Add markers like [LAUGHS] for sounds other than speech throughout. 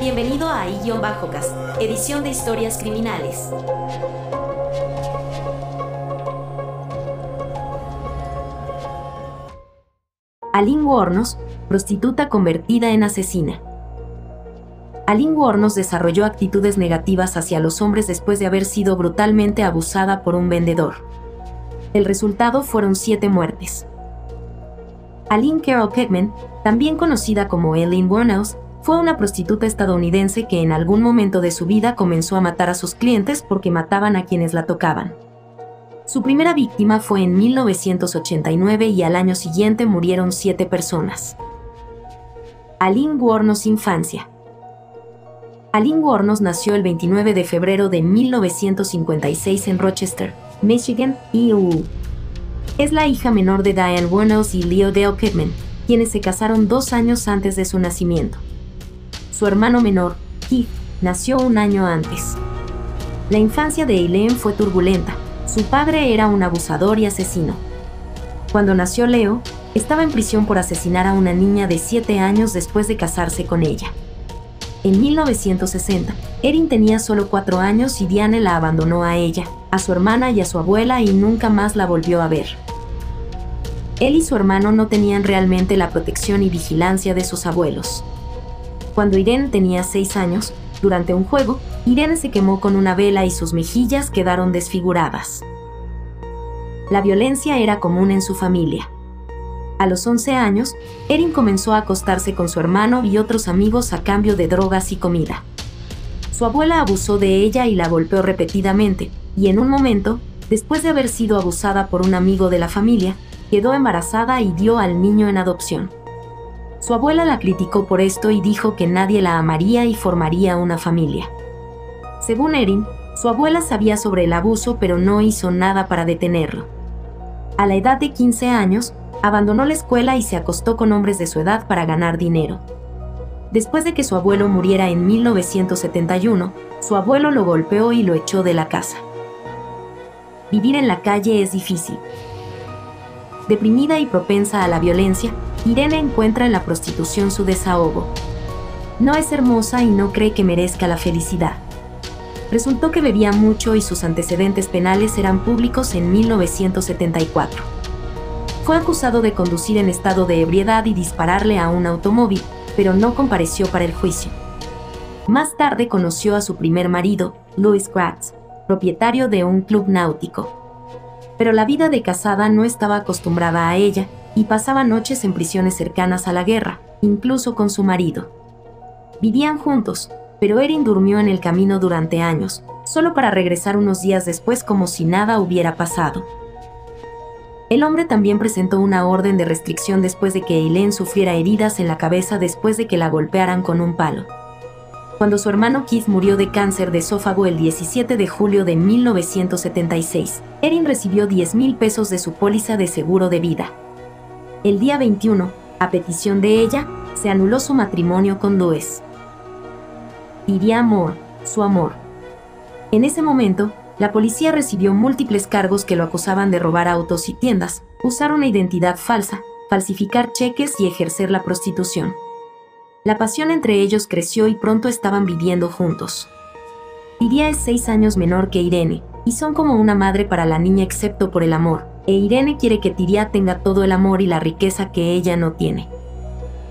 Bienvenido a I-Bajocast, edición de historias criminales. Aline Wornos, prostituta convertida en asesina. Aline Wornos desarrolló actitudes negativas hacia los hombres después de haber sido brutalmente abusada por un vendedor. El resultado fueron siete muertes. Aline Carol Pittman, también conocida como Eileen Wuornos, fue una prostituta estadounidense que en algún momento de su vida comenzó a matar a sus clientes porque mataban a quienes la tocaban. Su primera víctima fue en 1989 y al año siguiente murieron siete personas. Aline Wornos Infancia Aline Wornos nació el 29 de febrero de 1956 en Rochester, Michigan, EU. Es la hija menor de Diane Wornos y Leo Dale Pittman, quienes se casaron dos años antes de su nacimiento. Su hermano menor, Keith, nació un año antes. La infancia de Eileen fue turbulenta. Su padre era un abusador y asesino. Cuando nació Leo, estaba en prisión por asesinar a una niña de 7 años después de casarse con ella. En 1960, Erin tenía solo 4 años y Diane la abandonó a ella, a su hermana y a su abuela y nunca más la volvió a ver. Él y su hermano no tenían realmente la protección y vigilancia de sus abuelos. Cuando Irene tenía seis años, durante un juego, Irene se quemó con una vela y sus mejillas quedaron desfiguradas. La violencia era común en su familia. A los 11 años, Erin comenzó a acostarse con su hermano y otros amigos a cambio de drogas y comida. Su abuela abusó de ella y la golpeó repetidamente, y en un momento, después de haber sido abusada por un amigo de la familia, quedó embarazada y dio al niño en adopción. Su abuela la criticó por esto y dijo que nadie la amaría y formaría una familia. Según Erin, su abuela sabía sobre el abuso pero no hizo nada para detenerlo. A la edad de 15 años, abandonó la escuela y se acostó con hombres de su edad para ganar dinero. Después de que su abuelo muriera en 1971, su abuelo lo golpeó y lo echó de la casa. Vivir en la calle es difícil. Deprimida y propensa a la violencia, Irene encuentra en la prostitución su desahogo. No es hermosa y no cree que merezca la felicidad. Resultó que bebía mucho y sus antecedentes penales eran públicos en 1974. Fue acusado de conducir en estado de ebriedad y dispararle a un automóvil, pero no compareció para el juicio. Más tarde conoció a su primer marido, Louis Gratz, propietario de un club náutico. Pero la vida de casada no estaba acostumbrada a ella y pasaba noches en prisiones cercanas a la guerra, incluso con su marido. Vivían juntos, pero Erin durmió en el camino durante años, solo para regresar unos días después como si nada hubiera pasado. El hombre también presentó una orden de restricción después de que Eileen sufriera heridas en la cabeza después de que la golpearan con un palo. Cuando su hermano Keith murió de cáncer de esófago el 17 de julio de 1976, Erin recibió 10 mil pesos de su póliza de seguro de vida. El día 21, a petición de ella, se anuló su matrimonio con Louis. Diría amor, su amor. En ese momento, la policía recibió múltiples cargos que lo acusaban de robar autos y tiendas, usar una identidad falsa, falsificar cheques y ejercer la prostitución. La pasión entre ellos creció y pronto estaban viviendo juntos. Diría es seis años menor que Irene, y son como una madre para la niña excepto por el amor, e Irene quiere que Tiria tenga todo el amor y la riqueza que ella no tiene.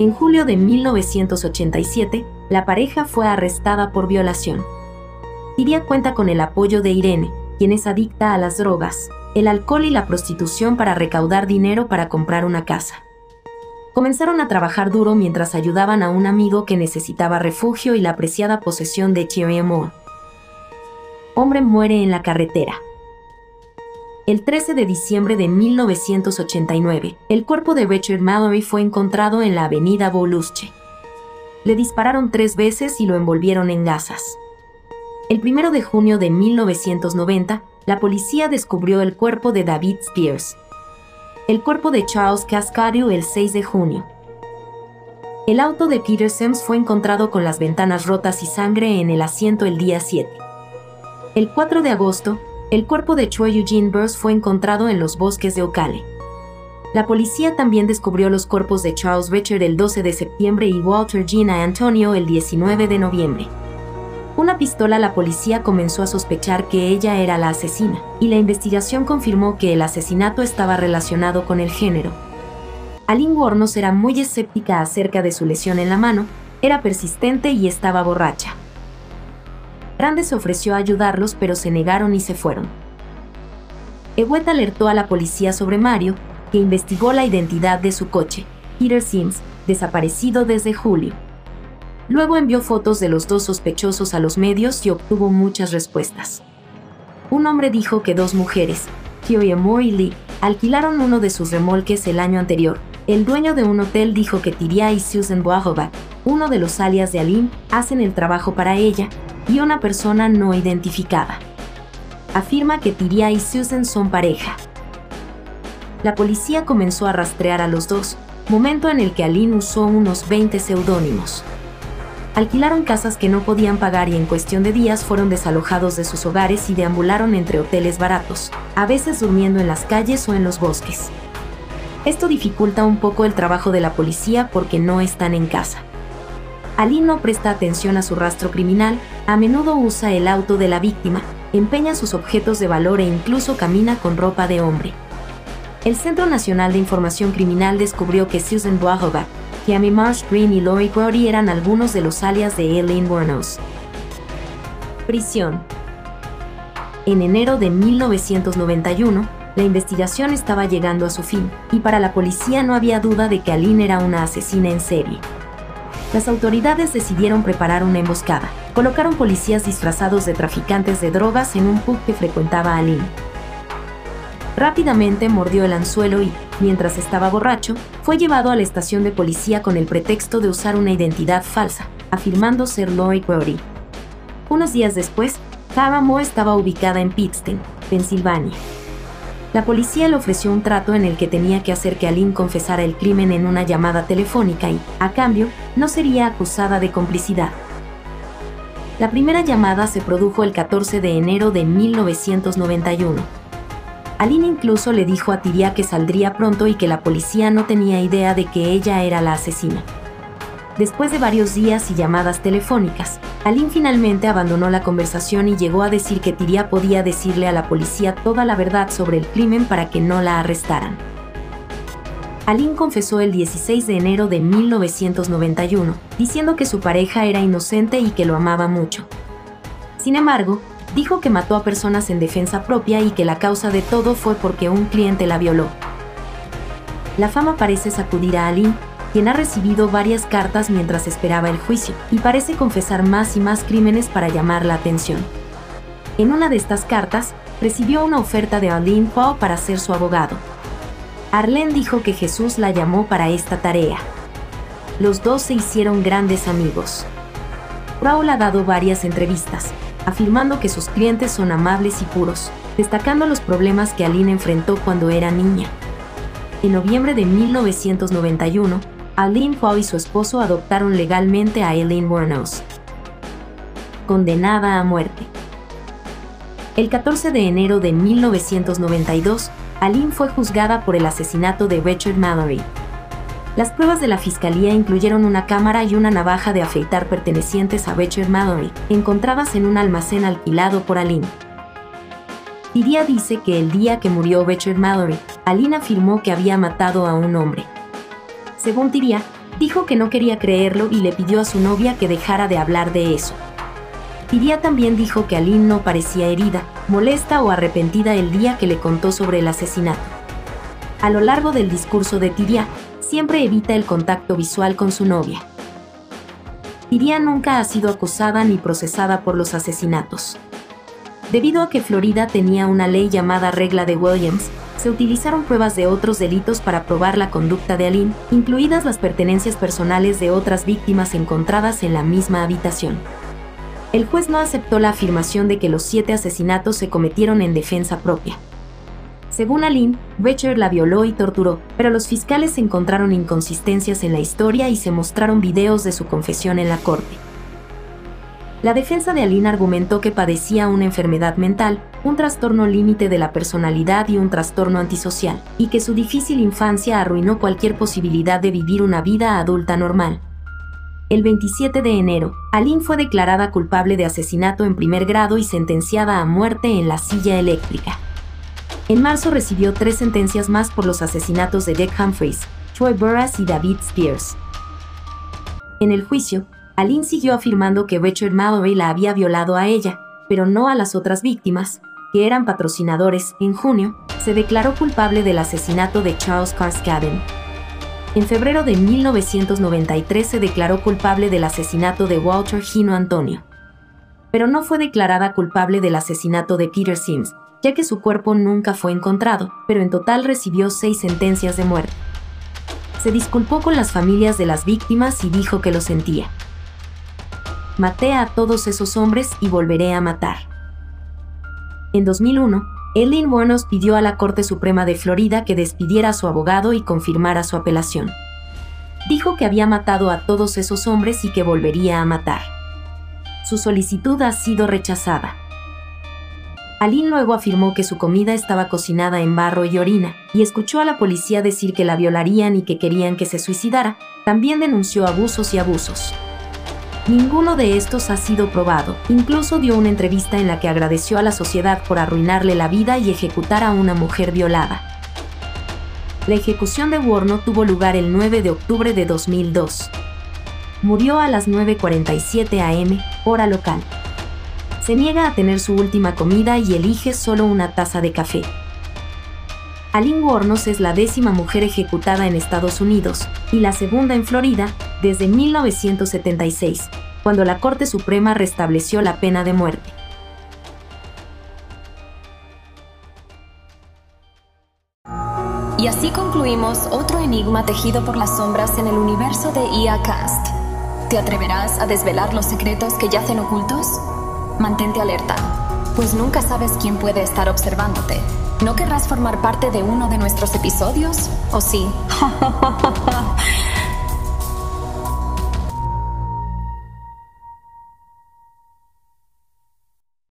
En julio de 1987, la pareja fue arrestada por violación. Tiria cuenta con el apoyo de Irene, quien es adicta a las drogas, el alcohol y la prostitución para recaudar dinero para comprar una casa. Comenzaron a trabajar duro mientras ayudaban a un amigo que necesitaba refugio y la apreciada posesión de Amor. Hombre muere en la carretera. El 13 de diciembre de 1989, el cuerpo de Richard Mallory fue encontrado en la avenida Bolusche. Le dispararon tres veces y lo envolvieron en gasas. El 1 de junio de 1990, la policía descubrió el cuerpo de David Spears. El cuerpo de Charles Cascadio el 6 de junio. El auto de Peter Sims fue encontrado con las ventanas rotas y sangre en el asiento el día 7. El 4 de agosto, el cuerpo de Choi Eugene Burns fue encontrado en los bosques de Ocale. La policía también descubrió los cuerpos de Charles Richard el 12 de septiembre y Walter Gina Antonio el 19 de noviembre. Una pistola la policía comenzó a sospechar que ella era la asesina, y la investigación confirmó que el asesinato estaba relacionado con el género. Aline Warnos era muy escéptica acerca de su lesión en la mano, era persistente y estaba borracha. Grande se ofreció ayudarlos, pero se negaron y se fueron. Ewet alertó a la policía sobre Mario, que investigó la identidad de su coche, Peter Sims, desaparecido desde julio. Luego envió fotos de los dos sospechosos a los medios y obtuvo muchas respuestas. Un hombre dijo que dos mujeres, Kyo y Lee, alquilaron uno de sus remolques el año anterior. El dueño de un hotel dijo que Tiria y Susan Boahova, uno de los alias de Aline, hacen el trabajo para ella, y una persona no identificada. Afirma que Tiria y Susan son pareja. La policía comenzó a rastrear a los dos, momento en el que Aline usó unos 20 seudónimos alquilaron casas que no podían pagar y en cuestión de días fueron desalojados de sus hogares y deambularon entre hoteles baratos, a veces durmiendo en las calles o en los bosques. Esto dificulta un poco el trabajo de la policía porque no están en casa. Ali no presta atención a su rastro criminal, a menudo usa el auto de la víctima, empeña sus objetos de valor e incluso camina con ropa de hombre. El Centro Nacional de Información Criminal descubrió que Susan Boahova, Amy Marsh Green y Lori Brody eran algunos de los alias de Eileen Wuornos. Prisión. En enero de 1991, la investigación estaba llegando a su fin, y para la policía no había duda de que Aline era una asesina en serie. Las autoridades decidieron preparar una emboscada. Colocaron policías disfrazados de traficantes de drogas en un pub que frecuentaba Aline. Rápidamente mordió el anzuelo y, mientras estaba borracho, fue llevado a la estación de policía con el pretexto de usar una identidad falsa, afirmando ser Lloyd Brody. Unos días después, Mo estaba ubicada en Pittston, Pensilvania. La policía le ofreció un trato en el que tenía que hacer que Aline confesara el crimen en una llamada telefónica y, a cambio, no sería acusada de complicidad. La primera llamada se produjo el 14 de enero de 1991 Aline incluso le dijo a Tiria que saldría pronto y que la policía no tenía idea de que ella era la asesina. Después de varios días y llamadas telefónicas, Aline finalmente abandonó la conversación y llegó a decir que Tiria podía decirle a la policía toda la verdad sobre el crimen para que no la arrestaran. Aline confesó el 16 de enero de 1991, diciendo que su pareja era inocente y que lo amaba mucho. Sin embargo, dijo que mató a personas en defensa propia y que la causa de todo fue porque un cliente la violó. La fama parece sacudir a Aline, quien ha recibido varias cartas mientras esperaba el juicio, y parece confesar más y más crímenes para llamar la atención. En una de estas cartas, recibió una oferta de Aline Paul para ser su abogado. Arlene dijo que Jesús la llamó para esta tarea. Los dos se hicieron grandes amigos. Paul ha dado varias entrevistas, afirmando que sus clientes son amables y puros, destacando los problemas que Aline enfrentó cuando era niña. En noviembre de 1991, Aline Paul y su esposo adoptaron legalmente a Eileen Wuornos, condenada a muerte. El 14 de enero de 1992, Aline fue juzgada por el asesinato de Richard Mallory, las pruebas de la fiscalía incluyeron una cámara y una navaja de afeitar pertenecientes a Richard Mallory, encontradas en un almacén alquilado por Aline. Tidia dice que el día que murió Richard Mallory, Aline afirmó que había matado a un hombre. Según Tidia, dijo que no quería creerlo y le pidió a su novia que dejara de hablar de eso. Tidia también dijo que Aline no parecía herida, molesta o arrepentida el día que le contó sobre el asesinato. A lo largo del discurso de Tidia, siempre evita el contacto visual con su novia. Tiria nunca ha sido acusada ni procesada por los asesinatos. Debido a que Florida tenía una ley llamada regla de Williams, se utilizaron pruebas de otros delitos para probar la conducta de Aline, incluidas las pertenencias personales de otras víctimas encontradas en la misma habitación. El juez no aceptó la afirmación de que los siete asesinatos se cometieron en defensa propia. Según Aline, Richard la violó y torturó, pero los fiscales encontraron inconsistencias en la historia y se mostraron videos de su confesión en la corte. La defensa de Aline argumentó que padecía una enfermedad mental un trastorno límite de la personalidad y un trastorno antisocial, y que su difícil infancia arruinó cualquier posibilidad de vivir una vida adulta normal. El 27 de enero, Aline fue declarada culpable de asesinato en primer grado y sentenciada a muerte en la silla eléctrica. En marzo recibió tres sentencias más por los asesinatos de Dick Humphreys, Troy Burras y David Spears. En el juicio, Aline siguió afirmando que Richard Mallory la había violado a ella, pero no a las otras víctimas, que eran patrocinadores. En junio, se declaró culpable del asesinato de Charles Carscaden. En febrero de 1993 se declaró culpable del asesinato de Walter Gino Antonio. Pero no fue declarada culpable del asesinato de Peter Sims, ya que su cuerpo nunca fue encontrado, pero en total recibió seis sentencias de muerte. Se disculpó con las familias de las víctimas y dijo que lo sentía. Maté a todos esos hombres y volveré a matar. En 2001, Eileen Wuornos pidió a la Corte Suprema de Florida que despidiera a su abogado y confirmara su apelación. Dijo que había matado a todos esos hombres y que volvería a matar. Su solicitud ha sido rechazada. Aline luego afirmó que su comida estaba cocinada en barro y orina, y escuchó a la policía decir que la violarían y que querían que se suicidara. También denunció abusos y abusos. Ninguno de estos ha sido probado. Incluso dio una entrevista en la que agradeció a la sociedad por arruinarle la vida y ejecutar a una mujer violada. La ejecución de Warno tuvo lugar el 9 de octubre de 2002. Murió a las 9.47 am, hora local se niega a tener su última comida y elige solo una taza de café. Aline Wuornos es la décima mujer ejecutada en Estados Unidos y la segunda en Florida desde 1976, cuando la Corte Suprema restableció la pena de muerte. Y así concluimos otro enigma tejido por las sombras en el universo de IA Cast. ¿Te atreverás a desvelar los secretos que yacen ocultos? mantente alerta, pues nunca sabes quién puede estar observándote. ¿No querrás formar parte de uno de nuestros episodios? ¿O sí? [LAUGHS]